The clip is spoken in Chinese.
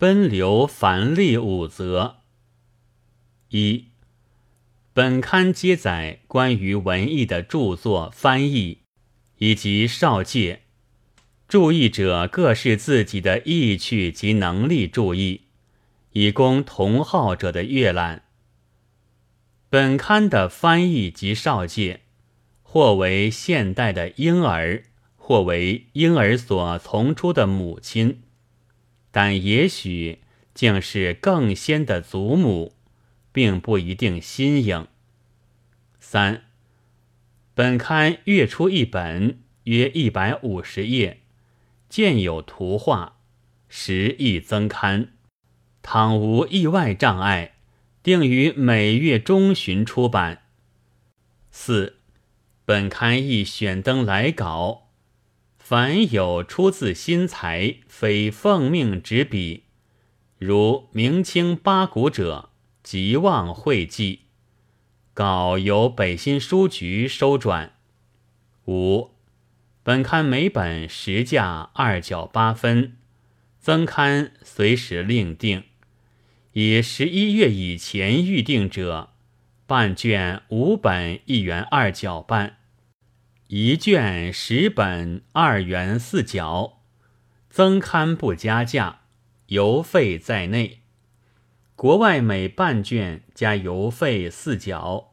奔流繁例五则。一、本刊皆载关于文艺的著作翻译，以及少介。注意者各视自己的意趣及能力注意，以供同好者的阅览。本刊的翻译及少介，或为现代的婴儿，或为婴儿所从出的母亲，但也许竟是更先的祖母，并不一定新颖。三，本刊月出一本，约一百五十页。见有图画，时亦增刊。倘无意外障碍，定于每月中旬出版。四，本刊亦选登来稿，凡有出自新才，非奉命执笔，如明清八股者，即望会记。稿由北新书局收转。五。本刊每本实价二角八分，增刊随时另定。以十一月以前预定者，半卷五本一元二角半，一卷十本二元四角。增刊不加价，邮费在内。国外每半卷加邮费四角。